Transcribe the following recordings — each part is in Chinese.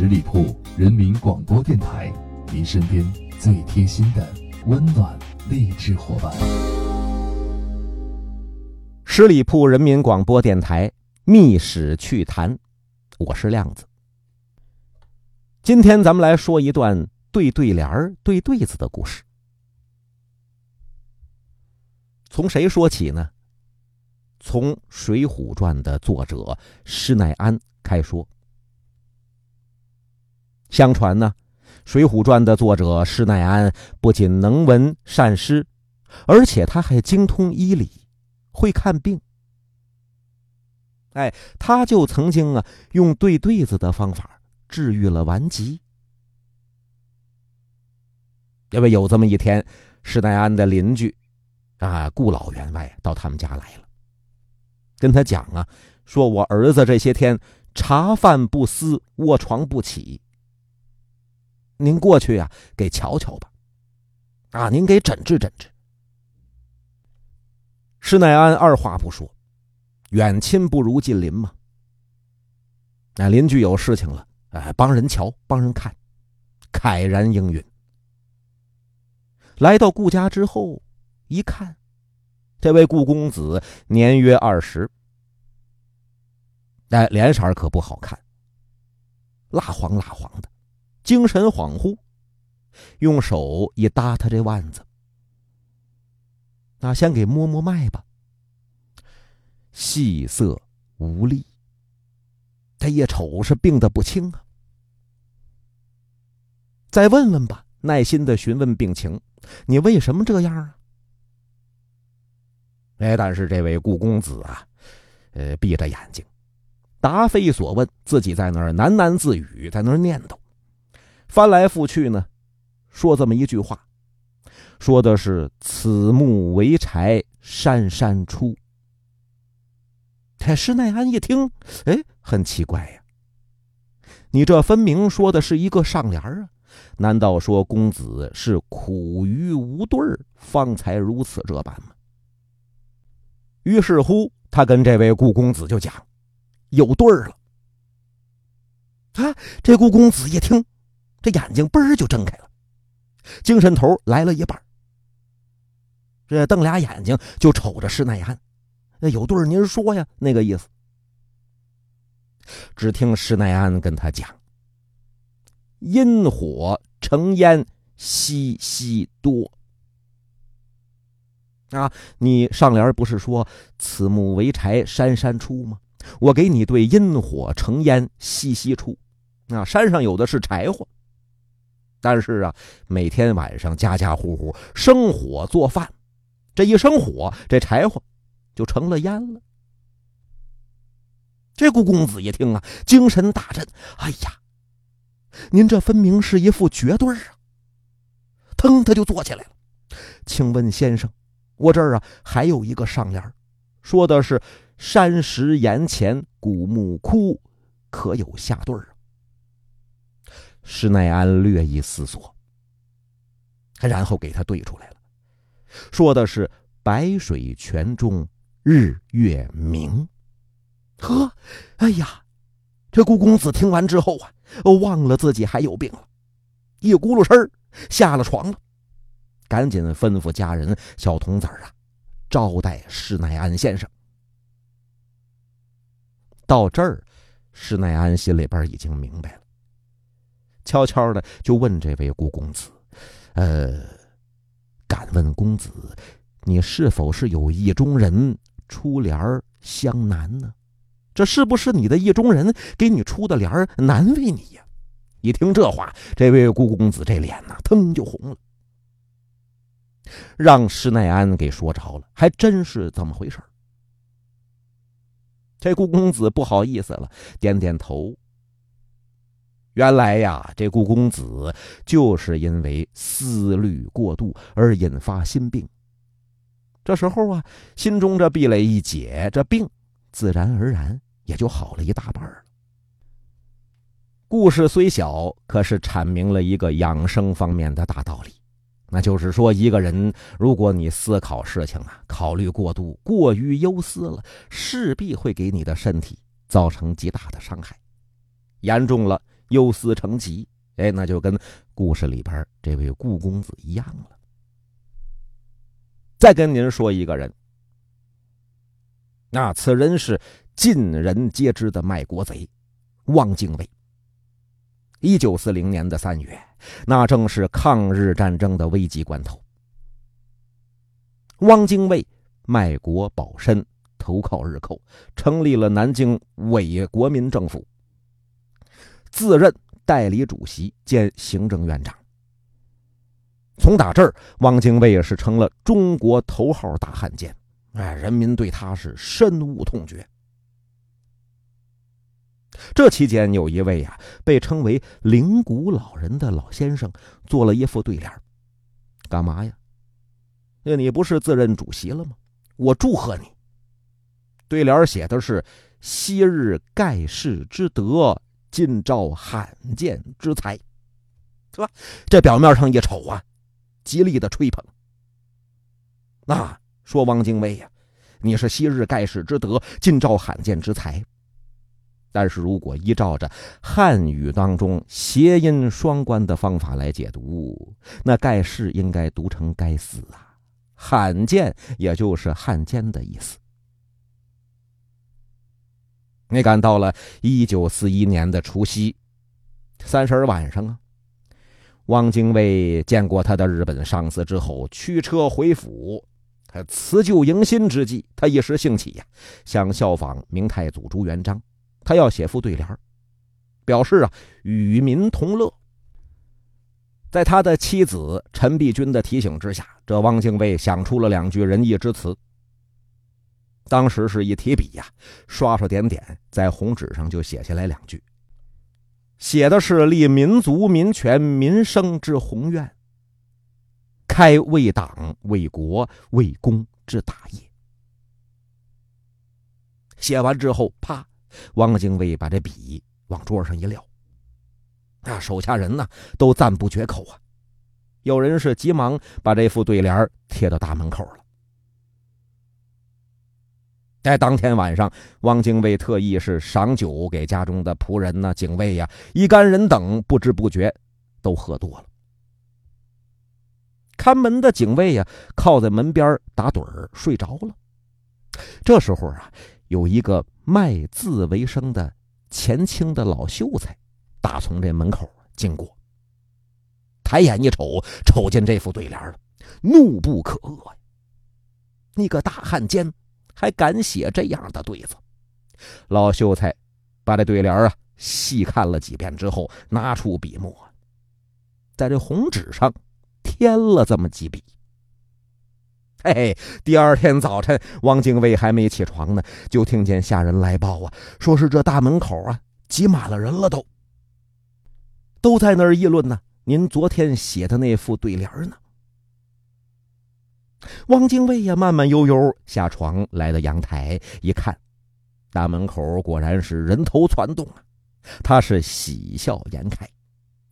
十里铺人民广播电台，您身边最贴心的温暖励志伙伴。十里铺人民广播电台《密史趣谈》，我是亮子。今天咱们来说一段对对联儿、对对子的故事。从谁说起呢？从《水浒传》的作者施耐庵开说。相传呢，《水浒传》的作者施耐庵不仅能文善诗，而且他还精通医理，会看病。哎，他就曾经啊，用对对子的方法治愈了顽疾。因为有这么一天，施耐庵的邻居啊，顾老员外到他们家来了，跟他讲啊，说我儿子这些天茶饭不思，卧床不起。您过去呀，给瞧瞧吧，啊，您给诊治诊治。施耐庵二话不说，远亲不如近邻嘛。那邻居有事情了，哎，帮人瞧，帮人看，慨然应允。来到顾家之后，一看，这位顾公子年约二十，哎，脸色可不好看，蜡黄蜡黄的。精神恍惚，用手一搭他这腕子，那先给摸摸脉吧。细涩无力，他一瞅是病得不轻啊。再问问吧，耐心的询问病情，你为什么这样啊？哎，但是这位顾公子啊，呃，闭着眼睛，答非所问，自己在那儿喃喃自语，在那儿念叨。翻来覆去呢，说这么一句话，说的是“此木为柴，山山出”。这施耐庵一听，哎，很奇怪呀，你这分明说的是一个上联啊？难道说公子是苦于无对儿，方才如此这般吗？于是乎，他跟这位顾公子就讲，有对儿了。啊，这顾公子一听。这眼睛嘣儿就睁开了，精神头来了一半，这瞪俩眼睛就瞅着施耐庵，那有对您说呀，那个意思。只听施耐庵跟他讲：“阴火成烟稀稀多。”啊，你上联不是说“此木为柴，山山出”吗？我给你对“阴火成烟稀稀出”，啊，山上有的是柴火。但是啊，每天晚上家家户户生火做饭，这一生火，这柴火就成了烟了。这顾公子一听啊，精神大振，哎呀，您这分明是一副绝对啊！腾，他就坐起来了。请问先生，我这儿啊还有一个上联，说的是“山石岩前古木枯”，可有下对儿？施耐庵略一思索，然后给他对出来了，说的是“白水泉中日月明”。呵，哎呀，这顾公子听完之后啊，忘了自己还有病了，一咕噜身下了床了，赶紧吩咐家人小童子啊，招待施耐庵先生。到这儿，施耐庵心里边已经明白了。悄悄的就问这位顾公子：“呃，敢问公子，你是否是有意中人出联儿相难呢？这是不是你的意中人给你出的联儿难为你呀？”一听这话，这位顾公子这脸呐，腾就红了。让施耐庵给说着了，还真是这么回事这顾公子不好意思了，点点头。原来呀，这顾公子就是因为思虑过度而引发心病。这时候啊，心中这壁垒一解，这病自然而然也就好了一大半了。故事虽小，可是阐明了一个养生方面的大道理，那就是说，一个人如果你思考事情啊，考虑过度、过于忧思了，势必会给你的身体造成极大的伤害，严重了。忧思成疾。哎，那就跟故事里边这位顾公子一样了。再跟您说一个人，那此人是尽人皆知的卖国贼汪精卫。一九四零年的三月，那正是抗日战争的危急关头。汪精卫卖国保身，投靠日寇，成立了南京伪国民政府，自任。代理主席兼行政院长。从打这儿，汪精卫也是成了中国头号大汉奸，哎，人民对他是深恶痛绝。这期间，有一位呀，被称为“灵谷老人”的老先生，做了一副对联干嘛呀？那你不是自任主席了吗？我祝贺你。对联写的是“昔日盖世之德”。今朝罕见之才，是吧？这表面上一瞅啊，极力的吹捧。那说汪精卫呀，你是昔日盖世之德，今朝罕见之才。但是如果依照着汉语当中谐音双关的方法来解读，那盖世应该读成该死啊，罕见也就是汉奸的意思。你赶到了一九四一年的除夕，三十晚上啊，汪精卫见过他的日本上司之后，驱车回府。他辞旧迎新之际，他一时兴起呀，想效仿明太祖朱元璋，他要写副对联表示啊与民同乐。在他的妻子陈璧君的提醒之下，这汪精卫想出了两句仁义之词。当时是一提笔呀，刷刷点点，在红纸上就写下来两句，写的是立民族民权民生之宏愿，开为党为国为公之大业。写完之后，啪，汪精卫把这笔往桌上一撂，那手下人呢都赞不绝口啊，有人是急忙把这副对联贴到大门口了。在当天晚上，汪精卫特意是赏酒给家中的仆人呢、警卫呀，一干人等不知不觉都喝多了。看门的警卫呀，靠在门边打盹儿睡着了。这时候啊，有一个卖字为生的前清的老秀才，打从这门口经过，抬眼一瞅，瞅见这副对联了，怒不可遏呀！你个大汉奸！还敢写这样的对子？老秀才把这对联啊细看了几遍之后，拿出笔墨，在这红纸上添了这么几笔。嘿嘿，第二天早晨，汪精卫还没起床呢，就听见下人来报啊，说是这大门口啊挤满了人了，都都在那儿议论呢。您昨天写的那副对联呢？汪精卫呀，慢慢悠悠下床，来到阳台一看，大门口果然是人头攒动啊。他是喜笑颜开，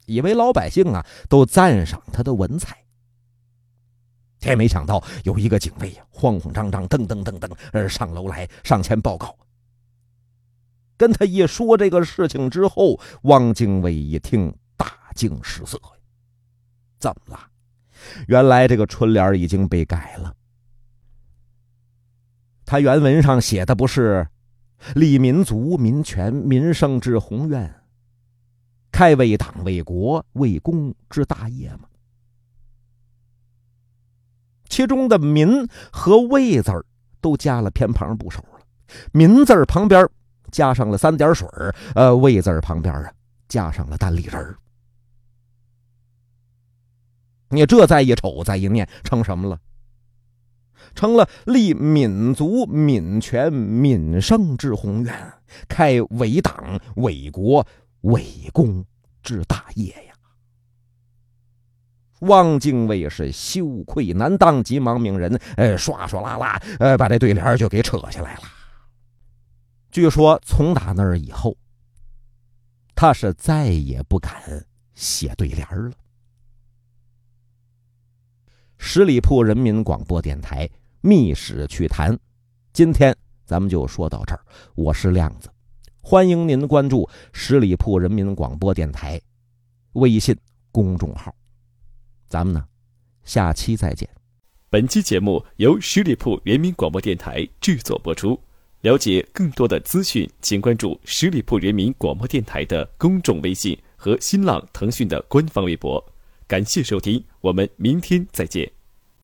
以为老百姓啊都赞赏他的文采。也没想到有一个警卫呀，慌慌张张，噔噔噔噔，呃，上楼来上前报告。跟他一说这个事情之后，汪精卫一听，大惊失色怎么了？原来这个春联已经被改了。他原文上写的不是“立民族民权民生之宏愿，开为党为国为公之大业”吗？其中的“民”和“为”字儿都加了偏旁部首了，“民”字旁边加上了三点水呃，“为”字旁边啊加上了单立人儿。你这再一瞅，再一念，成什么了？成了立民族民权民生之宏愿，开为党为国为公之大业呀！汪精卫是羞愧难当，急忙命人，呃，唰唰啦啦，呃，把这对联就给扯下来了。据说从打那儿以后，他是再也不敢写对联了。十里铺人民广播电台《密史趣谈》，今天咱们就说到这儿。我是亮子，欢迎您关注十里铺人民广播电台微信公众号。咱们呢，下期再见。本期节目由十里铺人民广播电台制作播出。了解更多的资讯，请关注十里铺人民广播电台的公众微信和新浪、腾讯的官方微博。感谢收听，我们明天再见。